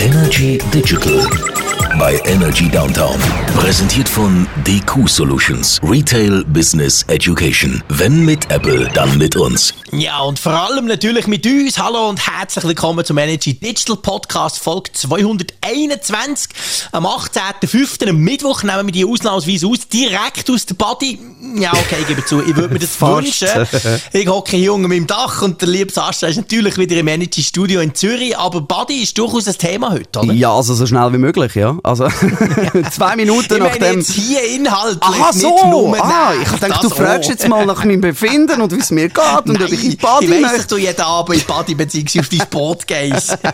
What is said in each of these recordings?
Energy Digital bei Energy Downtown. Präsentiert von DQ Solutions. Retail Business Education. Wenn mit Apple, dann mit uns. Ja, und vor allem natürlich mit uns. Hallo und herzlich willkommen zum Energy Digital Podcast, Folge 221. Am 18.05. am Mittwoch nehmen wir die ausnahmsweise aus, direkt aus der Body. Ja, okay, ich gebe zu, ich würde mir das wünschen. Ich hocke hier unter meinem Dach und der liebe Sascha ist natürlich wieder im Energy Studio in Zürich, aber Body ist durchaus ein Thema heute, oder? Ja, also so schnell wie möglich, ja. Also zwei Minuten ich nach dem. jetzt hier inhaltlich. Aha, so! Nicht ah, ich denke, du fragst auch. jetzt mal nach meinem Befinden und wie es mir geht und ob ich in Body ich weiss, dass du jeden Abend in Body bzw. auf dein Sport gehst.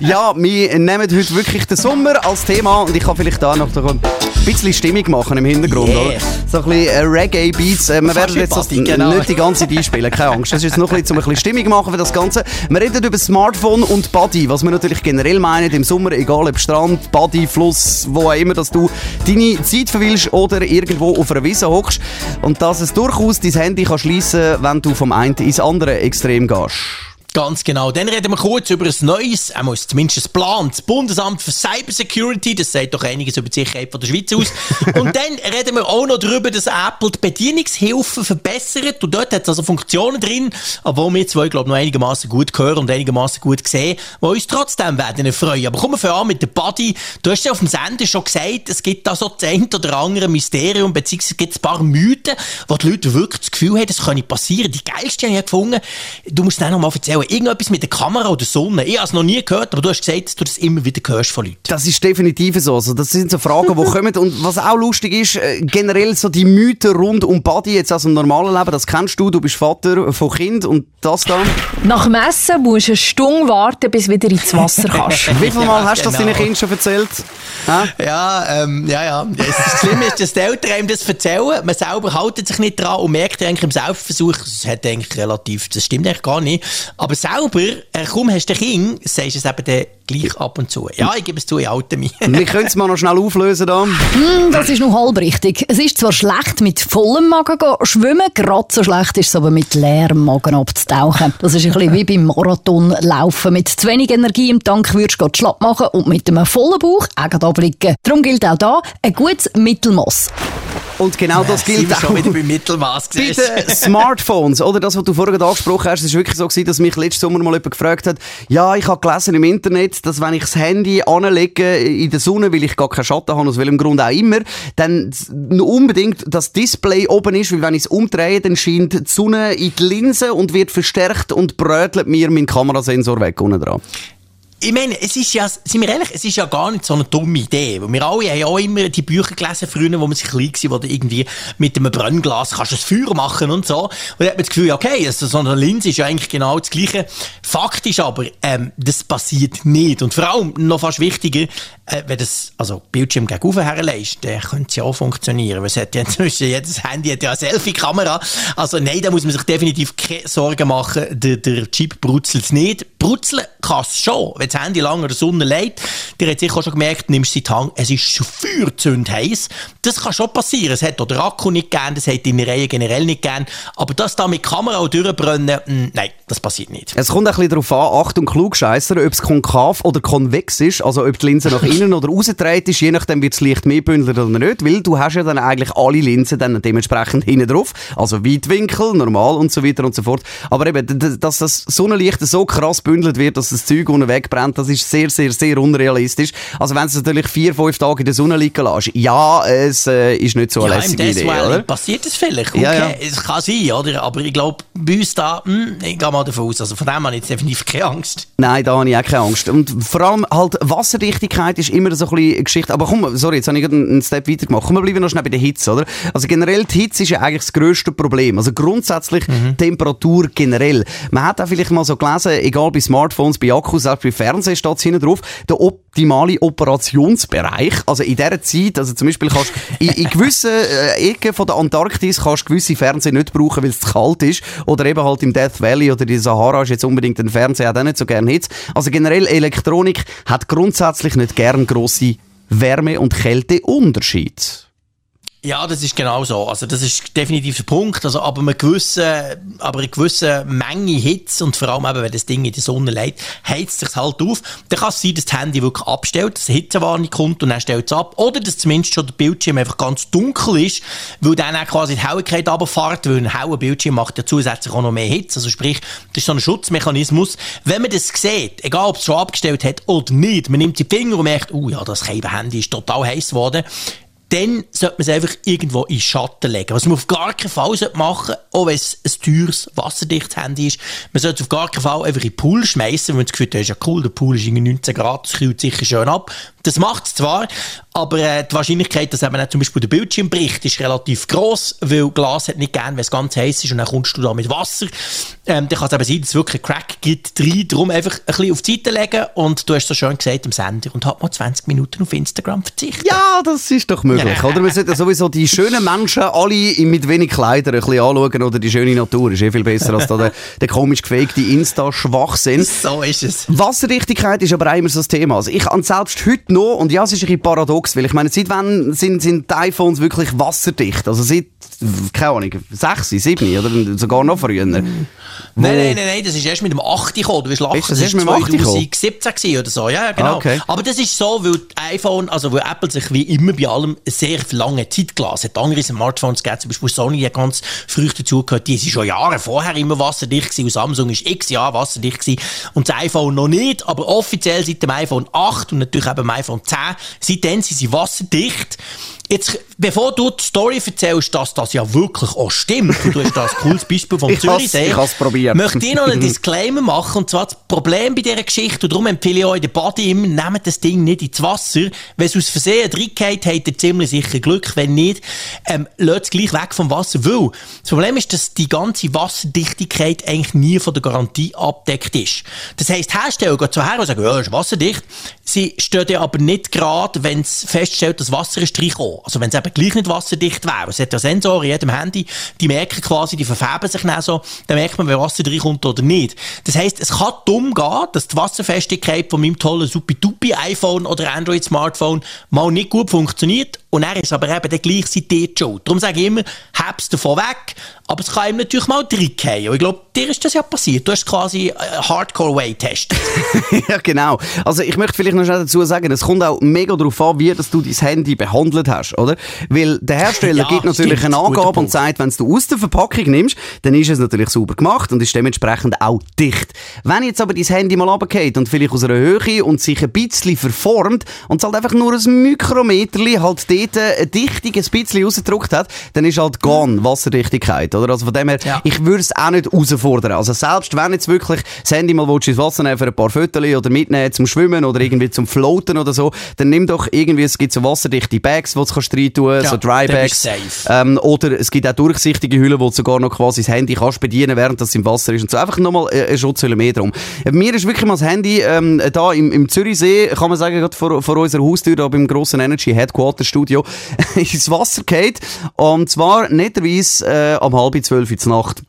Ja, wir nehmen heute wirklich den Sommer als Thema und ich kann vielleicht da noch ein bisschen Stimmung machen im Hintergrund, Yeah. oder? So ein bisschen äh, Reggae-Beats. Äh, wir Fast werden jetzt das genau. nicht die ganze Zeit einspielen, keine Angst. Das ist jetzt noch ein bisschen, um ein bisschen Stimmung machen für das Ganze. Wir reden über Smartphone und Body, was wir natürlich generell meinen im Sommer, egal ob Strand, Body, Fluss, wo auch immer, dass du deine Zeit verwillst oder irgendwo auf einer Wiese hockst und dass es durchaus dein Handy kann schliessen wenn du vom einen ins andere Extrem gehst. Ganz genau. Dann reden wir kurz über ein neues, er muss zumindest ein Plan, das Bundesamt für Cybersecurity, das sagt doch einiges über die Sicherheit von der Schweiz aus. und dann reden wir auch noch darüber, dass Apple die Bedienungshilfe verbessert und dort hat es also Funktionen drin, obwohl wir zwei, glaube ich, noch einigermaßen gut hören und einigermaßen gut sehen, die uns trotzdem werden erfreuen. Aber kommen wir an mit der Body. Du hast ja auf dem Sender schon gesagt, es gibt da so das ein oder andere Mysterium, beziehungsweise gibt es ein paar Mythen, wo die Leute wirklich das Gefühl haben, das könnte passieren. Die geilste habe ich gefunden. Du musst dann noch mal erzählen, irgendetwas mit der Kamera oder Sonne. Ich habe es noch nie gehört, aber du hast gesagt, dass du das immer wieder hörst von Leuten. Das ist definitiv so. Also, das sind so Fragen, die kommen. Und was auch lustig ist, äh, generell so die Mythen rund um Body, jetzt aus dem normalen Leben, das kennst du, du bist Vater von Kind und das dann. Nach dem Essen musst du eine Stunde warten, bis du wieder ins Wasser kannst. Wie viel Mal hast du das Genau. deinen Kindern schon erzählt? Hä? Ja, ähm, ja, ja. Das Schlimme ist, dass die Eltern einem das erzählen. Man selber haltet sich nicht dran und merkt eigentlich im Selbstversuch, das hat eigentlich relativ, das stimmt eigentlich gar nicht. Aber selber, äh, kaum hast du ein Kind, sagst du es eben gleich ab und zu. Ja, ich gebe es zu, ich halte mich. Wir können es mal noch schnell auflösen da. Hm, das ist noch halb richtig. Es ist zwar schlecht, mit vollem Magen go schwimmen, gerade so schlecht ist es aber mit leerem Magen abzutauchen. Das ist ein bisschen wie beim Marathonlaufen. Mit zu wenig Energie im Tank würdest du schlapp machen und mit einem vollen Bauch auch abblicken. Darum gilt auch da ein gutes Mittelmaß. Und genau das gilt wir auch. schon wieder beim Mittelmaß Bei den Smartphones, oder das, was du vorhin angesprochen hast, ist wirklich so gewesen, dass mich letzten Sommer mal jemand gefragt hat, ja, ich habe gelesen im Internet, dass wenn ich das Handy anlege in der Sonne, weil ich gar keinen Schatten habe, aus welchem Grund auch immer, dann unbedingt das Display oben ist, weil wenn ich es umdrehe, dann scheint die Sonne in die Linse und wird verstärkt und brötelt mir meinen Kamerasensor weg unten dran. Ich meine, es ist ja, sind wir ehrlich, es ist ja gar nicht so eine dumme Idee. Weil wir alle haben ja auch immer die Bücher gelesen früher, wo man sich klein war, wo du irgendwie mit einem Brennglas kannst ein Feuer machen und so. Und dann hat man das Gefühl, okay, also so eine Linse ist ja eigentlich genau das Gleiche. Fakt ist aber, ähm, das passiert nicht. Und vor allem, noch fast wichtiger, äh, wenn das, also Bildschirm gegenüber herlegst, dann könnte es ja auch funktionieren. Weil es hat ja inzwischen, jedes Handy hat ja eine Selfie-Kamera. Also nein, da muss man sich definitiv keine Sorgen machen. Der, der Chip brutzelt nicht. Brutzeln kann es schon, wenn das Handy lange in der Sonne liegt. Ihr habt sicher schon gemerkt, nimmst du die Hand, es ist schon feuerzünd heiß. Das kann schon passieren. Es hat auch der Akku nicht gern, das hat deine Reihe generell nicht gern. Aber das da mit Kamera auch durchbrennen, mh, nein, das passiert nicht. Es kommt ein bisschen darauf an, Achtung, Klugscheisser, ob es konkav oder konvex ist, also ob die Linse nach innen oder rausgedreht ist, je nachdem wird das Licht mehr bündelt oder nicht, weil du hast ja dann eigentlich alle Linsen dann dementsprechend hinten drauf, also Weitwinkel, normal und so weiter und so fort. Aber eben, dass das Sonnenlicht so krass bündelt wird, dass das Zeug unten wegbrennt, das ist sehr, sehr, sehr unrealistisch. Also wenn es natürlich vier, fünf Tage in der Sonne liegen lässt, ja, es äh, ist nicht so eine Ja, lässige Idee, oder? passiert das vielleicht. Okay, Ja, ja. es kann sein, oder? Aber ich glaube, bei uns da, hm, ich gehe mal davon aus. Also von dem habe ich jetzt definitiv keine Angst. Nein, da habe ich auch keine Angst. Und vor allem halt Wasserdichtigkeit ist immer so ein bisschen eine Geschichte. Aber komm, sorry, jetzt habe ich einen Step weiter gemacht. Komm, wir bleiben noch schnell bei der Hitze, oder? Also generell, die Hitze ist ja eigentlich das grösste Problem. Also grundsätzlich Temperatur generell. Man hat auch vielleicht mal so gelesen, egal bei Smartphones, bei Akkus, auch bei Fernsehen hinten drauf, der optimale Operationsbereich. Also in dieser Zeit, also zum Beispiel kannst in, in gewissen äh, Ecken von der Antarktis kannst gewisse Fernseher nicht brauchen, weil es zu kalt ist. Oder eben halt im Death Valley oder die Sahara ist jetzt unbedingt ein Fernseher, auch nicht so gerne Hitze. Also generell Elektronik hat grundsätzlich nicht gern grosse Wärme- und Kälteunterschied. Ja, das ist genau so. Also das ist definitiv der Punkt. Also aber eine gewisse, aber eine gewisse Menge Hitze und vor allem eben, wenn das Ding in die Sonne legt, heizt es halt auf. Dann kann es sein, dass das Handy wirklich abstellt, dass eine Hitzewarnung kommt und dann stellt es ab. Oder dass zumindest schon der Bildschirm einfach ganz dunkel ist, weil dann auch quasi die Helligkeit runterfährt, weil ein heller Bildschirm macht ja zusätzlich auch noch mehr Hitze. Also sprich, das ist so ein Schutzmechanismus. Wenn man das sieht, egal ob es schon abgestellt hat oder nicht, man nimmt die Finger und merkt, oh ja, das Handy ist total heiß geworden, dann sollte man es einfach irgendwo in Schatten legen. Was man auf gar keinen Fall machen sollte, auch wenn es ein teures, wasserdichtes Handy ist, man sollte es auf gar keinen Fall einfach in den Pool schmeißen, wenn man das Gefühl hat, ja cool, der Pool ist irgendwie 19 Grad, das kühlt sicher schön ab. Das macht es zwar, aber äh, die Wahrscheinlichkeit, dass eben zum Beispiel der Bildschirm bricht, ist relativ groß, weil Glas hat nicht gern, wenn es ganz heiß ist und dann kommst du da mit Wasser. Ähm, dann kann es eben sein, dass es wirklich einen Crack gibt drin. Darum einfach ein bisschen auf die Seite legen und du hast so schön gesagt im Sender und hat mal 20 Minuten auf Instagram verzichten. Ja, das ist doch möglich, oder? Wir sollten sowieso die schönen Menschen alle mit wenig Kleidern ein bisschen anschauen oder die schöne Natur. Ist eh viel besser als da der, der komisch gefakte Insta-Schwachsinn. So ist es. Wasserdichtigkeit ist aber auch immer so das Thema. Also ich habe selbst heute noch, und ja, es ist ein bisschen paradox, weil ich meine, seit wann sind, sind die iPhones wirklich wasserdicht? Also seit, keine Ahnung, 6, 7 oder sogar noch früher. Nein, nein, nein, nein, das ist erst mit dem 8 gekommen. Du wirst lachen, Ist das das ist mit dem 8 gekommen? 2017 gewesen oder so. Ja, ja, genau. Ah, okay. Aber das ist so, weil iPhone, also weil Apple sich wie immer bei allem sehr lange Zeit gelassen hat. Andere Smartphones gegeben, zum Beispiel Sony hat ganz früh dazugehört, die sind schon Jahre vorher immer wasserdicht gewesen und Samsung ist x Jahre wasserdicht gewesen und das iPhone noch nicht, aber offiziell seit dem iPhone 8 und natürlich eben dem iPhone 10, seitdem sind sie wasserdicht. Jetzt, bevor du die Story erzählst, dass das ja wirklich auch stimmt, und du hast da ein cooles Beispiel vom Ich has- Zürichsee, ich has probiert. möchte ich noch einen Disclaimer machen, und zwar das Problem bei dieser Geschichte, und darum empfehle ich euch den Body immer, nehmt das Ding nicht ins Wasser, wenn es aus Versehen reingeht, habt ihr ziemlich sicher Glück, wenn nicht, ähm, lasst es gleich weg vom Wasser, weil das Problem ist, dass die ganze Wasserdichtigkeit eigentlich nie von der Garantie abdeckt ist. Das heisst, Hersteller gehen zu her und sagen, ja, ist wasserdicht, sie stehen aber nicht gerade, wenn es feststellt, dass Wasser ist reingekommen. Also wenn es eben gleich nicht wasserdicht wäre. Es hat ja Sensoren in jedem Handy, die merken quasi, die verfärben sich dann so, dann merkt man, wenn Wasser reinkommt oder nicht. Das heisst, es kann dumm gehen, dass die Wasserfestigkeit von meinem tollen supi iPhone oder Android-Smartphone mal nicht gut funktioniert und er ist aber eben der gleich seit dir die schuld. Darum sage ich immer, hab's davon weg, aber es kann ihm natürlich mal reingehen. Und ich glaube, dir ist das ja passiert. Du hast quasi äh, Hardcore-Way getestet. ja, genau. Also ich möchte vielleicht noch schnell dazu sagen, es kommt auch mega darauf an, wie dass du dein Handy behandelt hast, oder? Weil der Hersteller Ja, gibt natürlich stimmt, eine Angabe und sagt, wenn du aus der Verpackung nimmst, dann ist es natürlich sauber gemacht und ist dementsprechend auch dicht. Wenn jetzt aber dein Handy mal runtergeht und vielleicht aus einer Höhe und sich ein bisschen verformt und es halt einfach nur ein Mikrometerli halt dort eine Dichtung ein bisschen rausgedruckt hat, dann ist halt gone Wasserdichtigkeit, oder? Also von dem her, Ja. ich würde es auch nicht herausfordern. Also selbst wenn jetzt wirklich das Handy mal willst, ins Wasser nehmen für ein paar Fotos oder mitnehmen zum Schwimmen oder irgendwie zum Floaten oder so, dann nimm doch irgendwie, es gibt so wasserdichte Bags, die du kannst rein tun, Ja, so Dry Bags. Ähm, oder es gibt auch durchsichtige Hüllen, wo du sogar noch quasi das Handy kannst bedienen, während das im Wasser ist und so. Einfach nochmal äh, eine Schutzhülle mehr drum. Mir ist wirklich mal das Handy ähm, da im, im Zürichsee, kann man sagen, gerade vor, vor unserer Haustür, da beim grossen Energy Headquarter Studio, ins Wasser geht. Und zwar netterweise äh, um halb zwölf in der Nacht.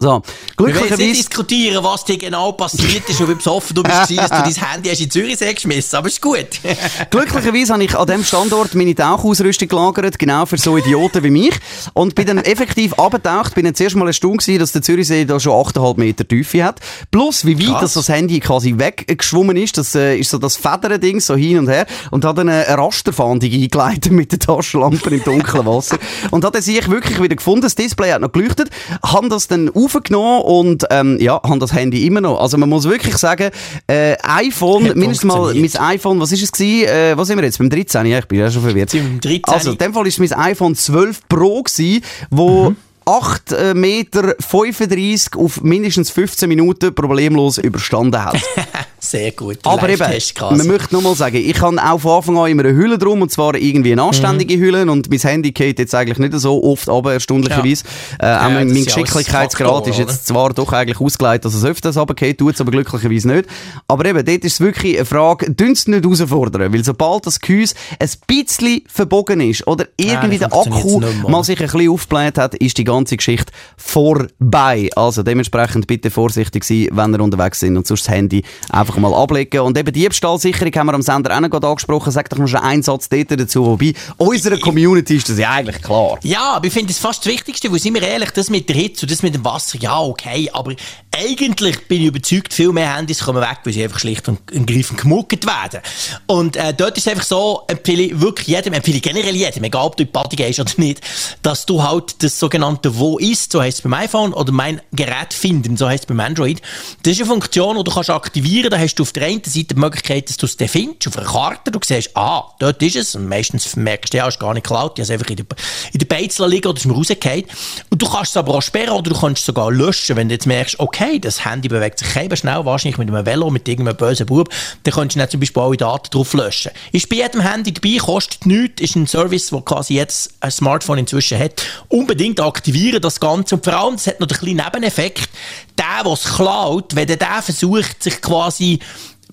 So, Wir wollen jetzt nicht glücklicherweise... diskutieren, was dir genau passiert ist und wie besoffen du bist, dass du dein Handy hast in Zürichsee geschmissen aber ist gut. Glücklicherweise habe ich an diesem Standort meine Tauchausrüstung gelagert, genau für so Idioten wie mich. Und bin dann effektiv abgetaucht, bin dann zuerst mal erstaunt gewesen, dass der Zürichsee da schon 8,5 Meter Tiefe hat. Plus, wie weit dass das Handy quasi weggeschwommen ist, das äh, ist so das Federn-Ding, so hin und her. Und hat dann eine Rasterfahndung eingeleitet mit der Taschenlampe im dunklen Wasser. Und hat dann sich wirklich wieder gefunden, das Display hat noch geleuchtet, haben das dann aufgenommen und ähm, ja, haben das Handy immer noch. Also man muss wirklich sagen, äh, iPhone, Hat mindestens mal mein iPhone, was ist es gewesen? Äh, was sind wir jetzt? Beim 13? Ja, ich bin ja schon verwirrt. Beim 13? Also, in dem Fall ist mein iPhone 12 Pro gewesen, wo Mhm. 8 äh, Meter 35 auf mindestens 15 Minuten problemlos überstanden hat. Sehr gut. Aber eben, man möchte nochmal sagen, ich habe auch von Anfang an immer eine Hülle drum, und zwar irgendwie eine anständige Mhm. Hülle, und mein Handy geht jetzt eigentlich nicht so oft aber erstaunlicherweise. Äh, auch Ja, mein, ja Geschicklichkeitsgrad ist jetzt zwar doch eigentlich ausgeleitet, dass es öfters runtergeht, tut es aber glücklicherweise nicht. Aber eben, dort ist es wirklich eine Frage, dünst nicht herausfordern, weil sobald das Gehäuse ein bisschen verbogen ist, oder irgendwie dann der Akku mal sich ein bisschen aufgebläht hat, ist die ganze ganze Geschichte vorbei. Also dementsprechend bitte vorsichtig sein, wenn ihr unterwegs sind und sonst das Handy einfach mal ablegen. Und eben Diebstahlsicherung haben wir am Sender auch noch gerade angesprochen. Sag doch noch schon einen Satz dazu. Wobei, unserer Community ist das ja eigentlich klar. Ja, aber ich finde das fast das Wichtigste, weil sind wir ehrlich, das mit der Hitze und das mit dem Wasser, ja, okay, aber eigentlich bin ich überzeugt, viel mehr Handys kommen weg, weil sie einfach schlicht und ergreifend gemuckert werden. Und äh, dort ist es einfach so, empfehle ich wirklich jedem, empfehle ich generell jedem, egal ob du in die Party gehst oder nicht, dass du halt das sogenannte Wo ist, so heißt es beim iPhone, oder mein Gerät finden, so heißt es beim Android. Das ist eine Funktion, die du kannst aktivieren, da hast du auf der einen Seite die Möglichkeit, dass du es dann findest, auf einer Karte, du siehst, ah, dort ist es, und meistens merkst du, ja, ist gar nicht geklaut, die hast einfach in der, in der Beizel liegen oder ist mir rausgefallen. Und du kannst es aber auch sperren oder du kannst es sogar löschen, wenn du jetzt merkst, okay, das Handy bewegt sich eben schnell, wahrscheinlich mit einem Velo, mit irgendeinem bösen Bub, dann kannst du nicht zum Beispiel alle Daten drauf löschen. Ist bei jedem Handy dabei, kostet nichts, ist ein Service, der quasi jetzt ein Smartphone inzwischen hat. Unbedingt aktivieren das Ganze und vor allem, es hat noch einen kleinen Nebeneffekt, der, der es klaut, wenn der versucht, sich quasi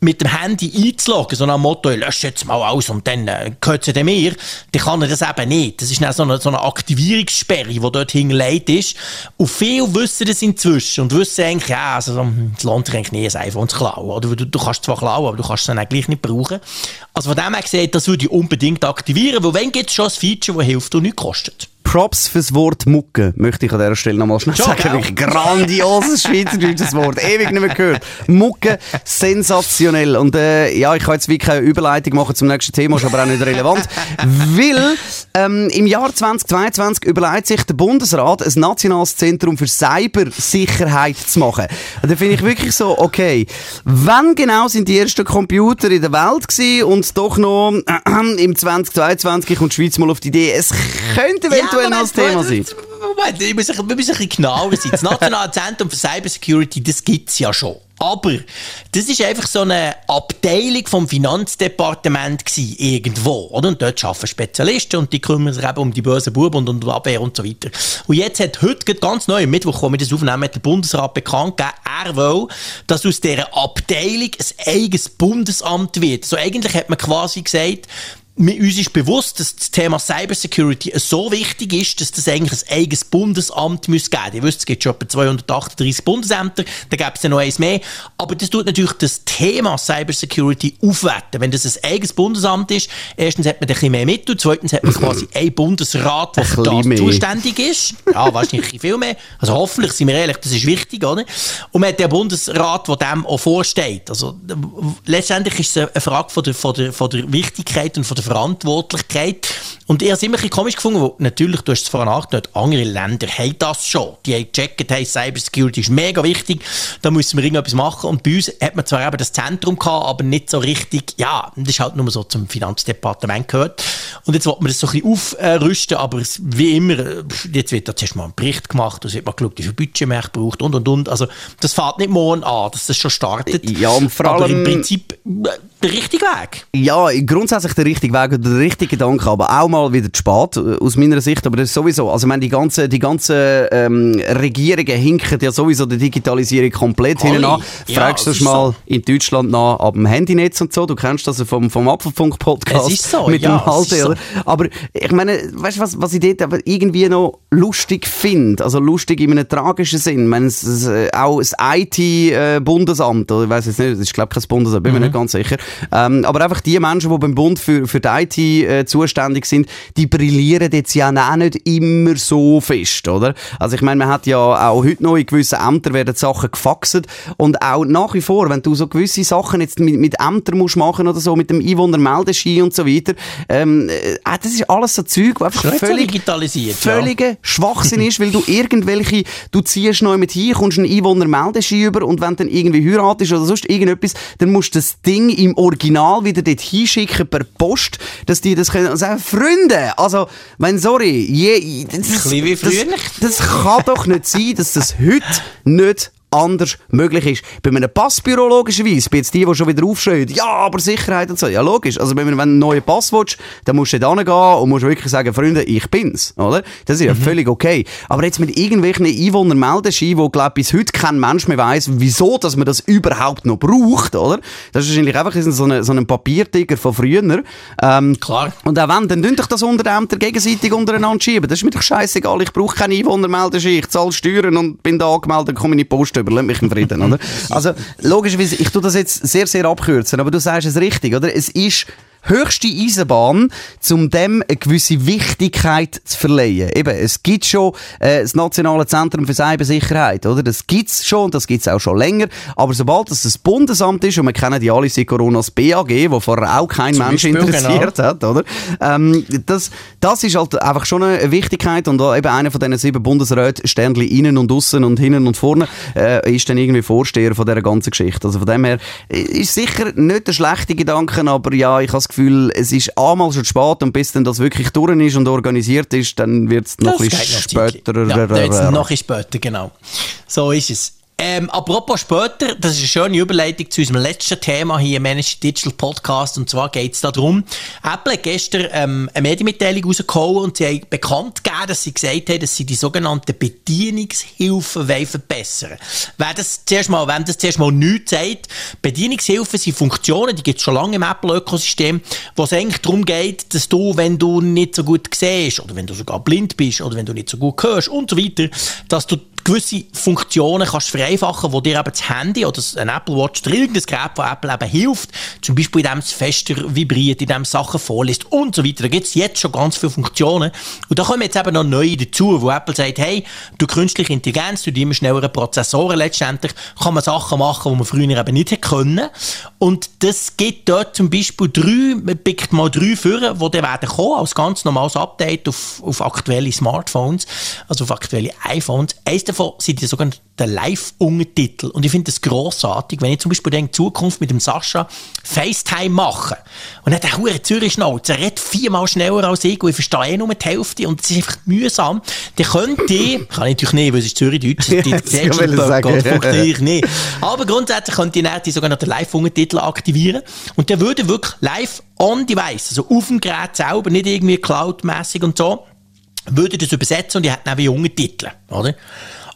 mit dem Handy einzuloggen, so nach dem Motto, ich lösche jetzt mal aus und dann äh, gehört es mir, dann kann er das eben nicht. Das ist dann so eine, so eine Aktivierungssperre, die dort hingelegt ist. Und viele wissen das inzwischen und wissen eigentlich, ja, also, es lohnt sich eigentlich nie, ein iPhone zu klauen. Oder du, du kannst zwar klauen, aber du kannst es dann gleich nicht brauchen. Also von dem her gesehen, das würde ich unbedingt aktivieren, weil wenn gibt es schon ein Feature, das hilft und nichts kostet. Props fürs Wort Mucke, möchte ich an dieser Stelle nochmal schnell sagen. Wirklich grandioses schweizerdeutsches Wort. Ewig nicht mehr gehört. Mucke, sensationell. Und äh, ja, ich kann jetzt wirklich keine Überleitung machen zum nächsten Thema, ist aber auch nicht relevant. weil ähm, im Jahr 2022 überlegt sich der Bundesrat, ein nationales Zentrum für Cybersicherheit zu machen. Und da finde ich wirklich so, okay, wann genau sind die ersten Computer in der Welt gewesen und doch noch äh, im 2022 kommt die Schweiz mal auf die Idee, es könnte eventuell noch ein Thema sein. Moment, wir müssen, wir müssen ein bisschen genauer sein. Das Nationale Zentrum für Cybersecurity, das gibt es ja schon. Aber das ist einfach so eine Abteilung vom Finanzdepartement gewesen, irgendwo, oder? Und dort arbeiten Spezialisten und die kümmern sich eben um die bösen Buben und um die Abwehr und so weiter. Und jetzt hat heute ganz neu, am Mittwoch, wo wir das aufnehmen, hat der Bundesrat bekannt gegeben, er will, dass aus dieser Abteilung ein eigenes Bundesamt wird. So eigentlich hat man quasi gesagt, mir, uns ist bewusst, dass das Thema Cybersecurity so wichtig ist, dass das eigentlich ein eigenes Bundesamt muss geben Ihr wisst, es gibt schon etwa 238 Bundesämter, da gäbe es ja noch eins mehr. Aber das tut natürlich das Thema Cybersecurity aufwerten. Wenn das ein eigenes Bundesamt ist, erstens hat man ein bisschen mehr Mittel, zweitens hat man quasi einen Bundesrat, der für das mehr. zuständig ist. Ja, wahrscheinlich viel mehr. Also hoffentlich, sind wir ehrlich, das ist wichtig, oder? Und man hat den Bundesrat, der dem auch vorsteht. Also letztendlich ist es eine Frage von der, von der, von der Wichtigkeit und von der Verantwortlichkeit. Und ich habe es immer ein bisschen komisch gefunden, weil natürlich, du hast es vorhin angedeutet, andere Länder haben das schon. Die haben gecheckt, hey, Cybersecurity ist mega wichtig, da müssen wir irgendetwas machen. Und bei uns hat man zwar eben das Zentrum gehabt, aber nicht so richtig, ja, das ist halt nur so zum Finanzdepartement gehört. Und jetzt wollen wir das so ein bisschen aufrüsten, aber es, wie immer, jetzt wird da zuerst mal ein Bericht gemacht, es wird mal geschaut, wie viel Budget man braucht und und und. Also, das fährt nicht morgen an, dass das schon startet. Ja, und vor aber allem- im Prinzip äh, der richtige Weg. Ja, grundsätzlich der richtige Weg oder der richtige Gedanke, aber auch mal wieder zu spät, äh, aus meiner Sicht. Aber das ist sowieso, also meine, die ganzen, die ganzen ähm, Regierungen hinken ja sowieso der Digitalisierung komplett hinten an. Ja, Fragst du es dich ist mal so. in Deutschland nach ab dem Handynetz und so, du kennst das ja vom, vom Apfelfunk-Podcast so, mit ja, dem Halte. Oder? Aber ich meine, weißt du, was, was ich dort aber irgendwie noch lustig finde? Also lustig in einem tragischen Sinn. Meine, es, äh, auch das IT-Bundesamt, oder ich weiß jetzt nicht, das ist glaube ich kein Bundesamt, bin mir Mhm. nicht ganz sicher. Ähm, aber einfach die Menschen, die beim Bund für, für die IT äh, zuständig sind, die brillieren jetzt ja auch nicht immer so fest, oder? Also ich meine, man hat ja auch heute noch in gewissen Ämtern werden Sachen gefaxt und auch nach wie vor, wenn du so gewisse Sachen jetzt mit, mit Ämtern musst machen oder so, mit dem Einwohnermeldeschein und so weiter, ähm, äh, das ist alles so Zeug, wo einfach nicht so völlig digitalisiert, ja. Schwachsinn ist, weil du irgendwelche, du ziehst neu mit hin, kommst einen Einwohnermeldeschein über und wenn du dann irgendwie heiratest oder sonst irgendetwas, dann musst du das Ding im Original wieder dort hinschicken per Post, dass die das können sagen, Freunde, also, wenn, sorry, je, das, früher. das, das kann doch nicht sein, dass das heute nicht anders möglich ist. Bei einem Passbüro logischerweise, bei jetzt die, die schon wieder aufschreien, ja, aber Sicherheit und so, ja logisch. Also wenn du einen neuen Pass willst, dann musst du da hingehen und musst wirklich sagen, Freunde, ich bin's, oder? Das ist ja mhm. völlig okay. Aber jetzt mit irgendwelchen Einwohnermeldescheinen, wo, glaube bis heute kein Mensch mehr weiss, wieso, dass man das überhaupt noch braucht, oder? Das ist wahrscheinlich einfach so ein, so ein Papiertiger von früher. Ähm, Klar. Und auch wenn, dann tun doch das Unterämter gegenseitig untereinander schieben. Das ist mir doch scheißegal. Ich brauche keine Einwohnermeldeschein. Ich zahle Steuern und bin da angemeldet, komme in die Post über. Lass mich in Frieden, oder? Also, logischerweise, ich tue das jetzt sehr, sehr abkürzen, aber du sagst es richtig, oder? Es ist höchste Eisenbahn, um dem eine gewisse Wichtigkeit zu verleihen. Eben, es gibt schon äh, das Nationale Zentrum für Cybersicherheit, oder? Das gibt's schon und das gibt's auch schon länger. Aber sobald es das Bundesamt ist, und wir kennen die alle seit Corona das BAG, wo vorher auch kein Zum Mensch Beispiel, interessiert genau. hat, oder? Ähm, das, das ist halt einfach schon eine Wichtigkeit und eben einer von diesen sieben Bundesräten, Sternli innen und außen und hinten und vorne, äh, ist dann irgendwie Vorsteher von dieser ganzen Geschichte. Also von dem her äh, ist sicher nicht der schlechte Gedanke, aber ja, ich habe Gefühl, es ist einmal schon spät und bis dann das wirklich durch ist und organisiert ist, dann wird es noch ein bisschen später. Ja, dann noch ein später, genau. So ist es. Ähm, apropos später, das ist eine schöne Überleitung zu unserem letzten Thema hier im Managed Digital Podcast. Und zwar geht es darum, Apple hat gestern ähm, eine Medienmitteilung rausgehauen und sie haben bekannt gegeben, dass sie gesagt haben, dass sie die sogenannten Bedienungshilfen verbessern Wer das zuerst mal, wenn das zuerst mal nichts sagt, Bedienungshilfen sind Funktionen, die gibt es schon lange im Apple-Ökosystem, wo es eigentlich darum geht, dass du, wenn du nicht so gut siehst oder wenn du sogar blind bist oder wenn du nicht so gut hörst und so weiter, dass du gewisse Funktionen kannst vereinfachen, wo dir eben das Handy oder ein Apple Watch oder irgendein Gerät von Apple eben hilft. Zum Beispiel, indem es fester vibriert, indem es Sachen vorliest und so weiter. Da gibt es jetzt schon ganz viele Funktionen. Und da kommen jetzt eben noch neue dazu, wo Apple sagt, hey, durch künstliche Intelligenz, durch die immer schnelleren Prozessoren letztendlich, kann man Sachen machen, die man früher eben nicht hätte können. Und das gibt dort zum Beispiel drei, man pickt mal drei Führer, die dann werden kommen, als ganz normales Update auf, auf aktuelle Smartphones, also auf aktuelle iPhones. Eins davon sind die sogenannten Live-Untertitel. Und ich finde das grossartig, wenn ich zum Beispiel in Zukunft mit dem Sascha FaceTime mache. Und dann der hure Zürich-Schnauze, er redet viermal schneller als ich und ich verstehe eh nur die Hälfte und es ist einfach mühsam. Dann könnte ich, kann ich natürlich nicht, weil es ist Zürich-Deutsch, die funktioniert nicht. Aber grundsätzlich könnte ich dann die sogenannten Live-Untertitel aktivieren und der würde wirklich live on device, also auf dem Gerät selber, nicht irgendwie cloudmäßig und so, würde das übersetzen und ich hätte dann wie Untertitel, oder?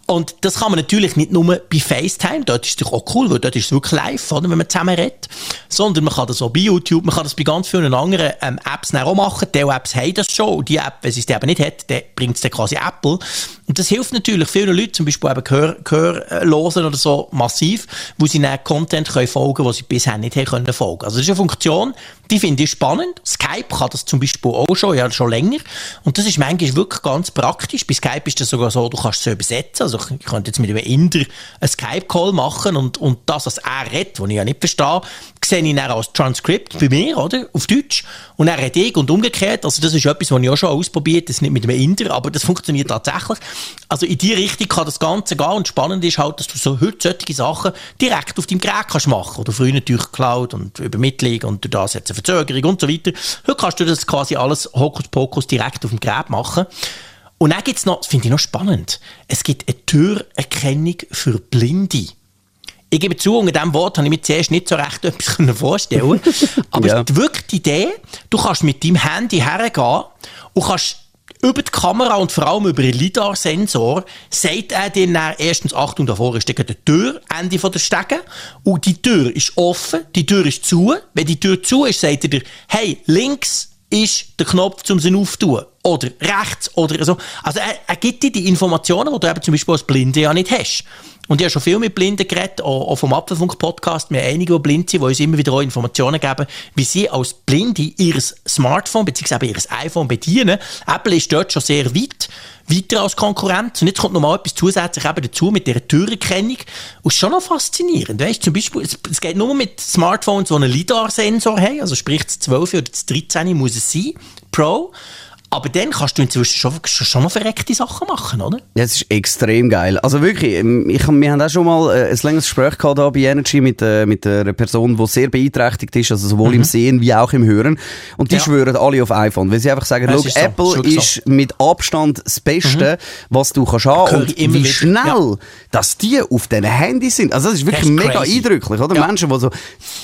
Und das kann man natürlich nicht nur bei FaceTime, dort ist es auch cool, weil dort ist es wirklich live, oder, wenn man zusammen redet, sondern man kann das auch bei YouTube, man kann das bei ganz vielen anderen ähm, Apps auch machen. Die Apps haben das schon und die App, wenn sie es eben nicht hat, bringt es dann quasi Apple. Und das hilft natürlich vielen Leuten, zum Beispiel eben Gehör, Gehörlosen oder so, massiv, wo sie dann Content können folgen können, wo sie bisher nicht haben können folgen. Also das ist eine Funktion, die finde ich spannend. Skype kann das zum Beispiel auch schon, ja schon länger. Und das ist manchmal wirklich ganz praktisch. Bei Skype ist das sogar so, du kannst es übersetzen. Also ich könnte jetzt mit einem Inder einen Skype-Call machen und, und das, was er redet, was ich ja nicht verstehe, sehe ich dann als Transkript bei mir, oder? Auf Deutsch. Und er redet ich und umgekehrt. Also das ist etwas, was ich auch schon ausprobiert, das nicht mit einem Inder, aber das funktioniert tatsächlich. Also in die Richtung kann das Ganze gehen und spannend ist halt, dass du so heute solche Sachen direkt auf deinem Gerät kannst machen. Oder früher natürlich Cloud und Übermittlung und durch das jetzt eine Verzögerung und so weiter. Heute kannst du das quasi alles Hokuspokus direkt auf dem Gerät machen. Und dann gibt es noch, das finde ich noch spannend, es gibt eine Türerkennung für Blinde. Ich gebe zu, unter diesem Wort habe ich mir zuerst nicht so recht etwas vorstellen Aber ja. es ist wirklich die Idee, du kannst mit deinem Handy hergehen und kannst über die Kamera und vor allem über den LiDAR-Sensor sagt er dir dann erstens, Achtung, davor ist die Tür, Ende der Stege, und die Tür ist offen, die Tür ist zu. Wenn die Tür zu ist, sagt er dir, hey, links ist der Knopf, um sie aufzutun. Oder rechts, oder so. Also er, er gibt dir die Informationen, die du eben zum Beispiel als Blinde ja nicht hast. Und ich habe schon viel mit Blinden geredet, auch, vom Apfelfunk-Podcast. Wir haben einige, die blind sind, die uns immer wieder auch Informationen geben, wie sie als Blinde ihr Smartphone bzw. ihr iPhone bedienen. Apple ist dort schon sehr weit, weiter als Konkurrenz. Und jetzt kommt noch mal etwas zusätzlich eben dazu mit dieser Türerkennung. Und ist schon noch faszinierend. Weißt, zum Beispiel, es, es geht nur mit Smartphones, die einen LiDAR-Sensor haben, also sprich das 12 oder das 13 muss es sein, Pro. Aber dann kannst du inzwischen schon, schon noch verreckte Sachen machen, oder? Ja, es ist extrem geil. Also wirklich, ähm, ich, wir haben auch schon mal äh, ein längeres Gespräch gehabt bei Energy mit, äh, mit einer Person, die sehr beeinträchtigt ist, also sowohl mhm. im Sehen wie auch im Hören. Und die ja. schwören alle auf iPhone, weil sie einfach sagen, so. Apple ist, ist mit Abstand das Beste, mhm. was du kannst haben. Und wie schnell, ja. dass die auf diesen Handys sind. Also das ist wirklich das ist mega crazy. eindrücklich, oder? Ja. Menschen, die so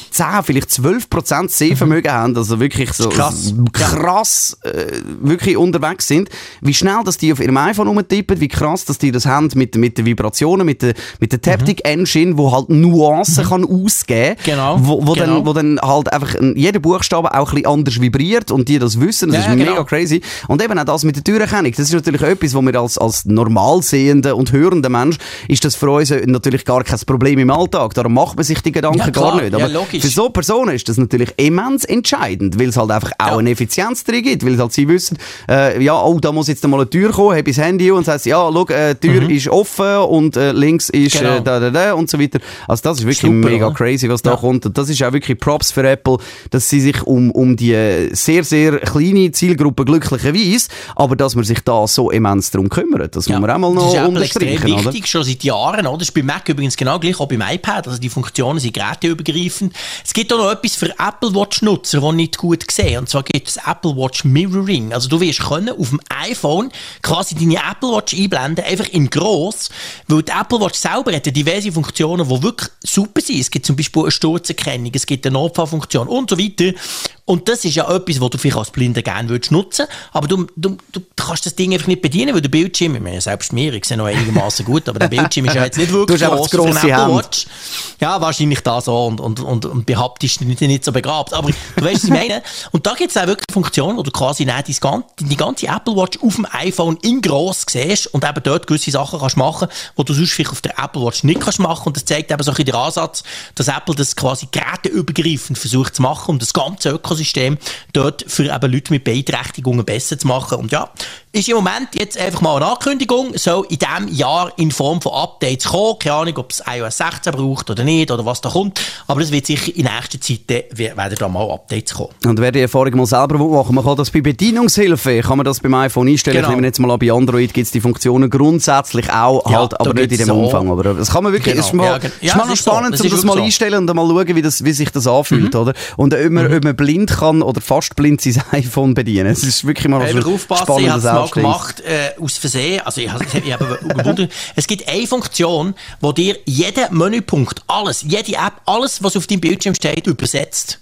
10, vielleicht 12 Prozent Sehvermögen mhm. haben, also wirklich so krass, krass äh, wirklich unterwegs sind, wie schnell, dass die auf ihrem iPhone rumtippen, wie krass, dass die das haben mit, mit den Vibrationen, mit der, mit der Taptic. Engine, wo halt Nuancen mhm. kann ausgeben genau. wo, wo, genau. Dann, wo dann halt einfach jeder Buchstabe auch ein bisschen anders vibriert und die das wissen, das ja, ist genau. mega crazy. Und eben auch das mit der Türerkennung, das ist natürlich etwas, wo wir als, als normal sehender und hörender Mensch, ist das für uns natürlich gar kein Problem im Alltag. Darum macht man sich die Gedanken ja, gar nicht. Aber ja, für so Personen ist das natürlich immens entscheidend, weil es halt einfach auch eine Effizienz drin gibt, weil halt sie wissen, äh, ja, oh, da muss jetzt mal eine Tür kommen, habe ich das Handy und sagt, ja, schau, äh, die Tür mhm. ist offen und äh, links ist äh, genau. äh, da, da, da und so weiter. Also das ist wirklich Super, mega oder? crazy, was ja. da kommt. Und das ist auch wirklich Props für Apple, dass sie sich um, um die sehr, sehr kleine Zielgruppe glücklicherweise, aber dass man sich da so immens darum kümmert. Das ja. muss man auch mal noch das ist unterstreichen. extrem wichtig, oder? schon seit Jahren. Oder? Das ist bei Mac übrigens genau gleich, auch beim iPad. Also die Funktionen sind geräteübergreifend. Es gibt auch noch etwas für Apple Watch-Nutzer, die nicht gut sehen. Und zwar gibt es Apple Watch Mirroring. Also du wirst können auf dem iPhone quasi deine Apple Watch einblenden, einfach in gross, weil die Apple Watch selber hat diverse Funktionen, die wirklich super sind. Es gibt zum Beispiel eine Sturzerkennung, es gibt eine Notfallfunktion und so weiter. Und das ist ja etwas, was du vielleicht als Blinder gerne würdest nutzen, aber du, du, du kannst das Ding einfach nicht bedienen, weil der Bildschirm, ich meine, selbst mir, ich sehe noch einigermaßen gut, aber der Bildschirm ist ja jetzt nicht wirklich groß für eine Apple Watch. Ja, wahrscheinlich da so und, und, und, und behaptisch nicht, nicht so begabt, aber du weißt, was ich meine. Und da gibt es auch wirklich eine Funktion, wo du quasi die, die ganze Apple Watch auf dem iPhone in gross siehst und eben dort gewisse Sachen kannst machen, die du sonst vielleicht auf der Apple Watch nicht kannst machen und das zeigt eben so ein bisschen den Ansatz, dass Apple das quasi geräteübergreifend versucht zu machen und das ganze Ökosystem Ökosystem dort für eben Leute mit Beeinträchtigungen besser zu machen. Und ja, ist im Moment jetzt einfach mal eine Ankündigung, soll in diesem Jahr in Form von Updates kommen. Keine Ahnung, ob es iOS 16 braucht oder nicht oder was da kommt. Aber es wird sicher in nächster Zeit werden da mal Updates kommen. Und wer die Erfahrung mal selber machen, man kann das bei Bedienungshilfe, kann man das beim iPhone einstellen. Genau. Ich nehme jetzt mal an, bei Android gibt es die Funktionen grundsätzlich auch, ja, halt, aber nicht in dem so Umfang. Aber das kann man wirklich, genau. ist mal, ja, ist ja, mal ist spannend, so. um das, mal so. einstellen und mal schauen, wie, das, wie sich das anfühlt, mhm. oder? Und ob man, mhm. ob man blind kann oder fast blind sein iPhone bedienen. Es ist wirklich mal ein spannendes mal gemacht, äh, aus Versehen. Also ich, ich, ich habe gewundert. Es gibt eine Funktion, wo dir jeden Menüpunkt, alles, jede App, alles, was auf deinem Bildschirm steht, übersetzt.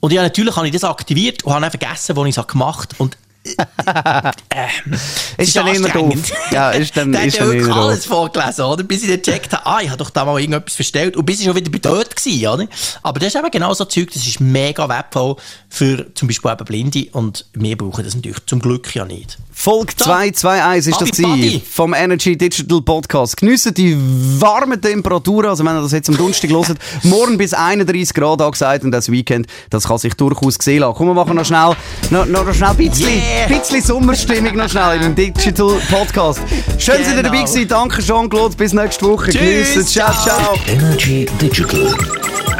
Und ja, natürlich habe ich das aktiviert und habe vergessen, wo ich es gemacht habe. äh, ist, ist dann immer doof. Ja, ist dann, der ist hat ja alles vorgelesen, oder? Bis ich dann gecheckt habe, ah, ich habe doch da mal irgendetwas verstellt. Und bis ich schon wieder bei dort gewesen, oder? Aber das ist eben genau so Zeug, das ist mega wertvoll für zum Beispiel eben Blinde. Und wir brauchen das natürlich zum Glück ja nicht. Folge 221 ist das Ziel vom Energy Digital Podcast. Geniessen die warmen Temperaturen, also wenn ihr das jetzt am Donnerstag hört, morgen bis 31 Grad angesagt und das Weekend, das kann sich durchaus sehen lassen. Komm, wir machen noch schnell, noch, noch schnell ein bisschen, yeah. Bisschen Sommerstimmung noch schnell in dem Digital Podcast. Schön, dass ihr dabei genau. gewesen. Danke, Jean-Claude. Bis nächste Woche. Geniessen. Ciao, ciao. Energy Digital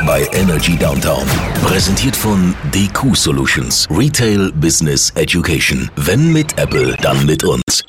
bei Energy Downtown. Präsentiert von DQ Solutions. Retail Business Education. Wenn mit Apple, dann mit uns.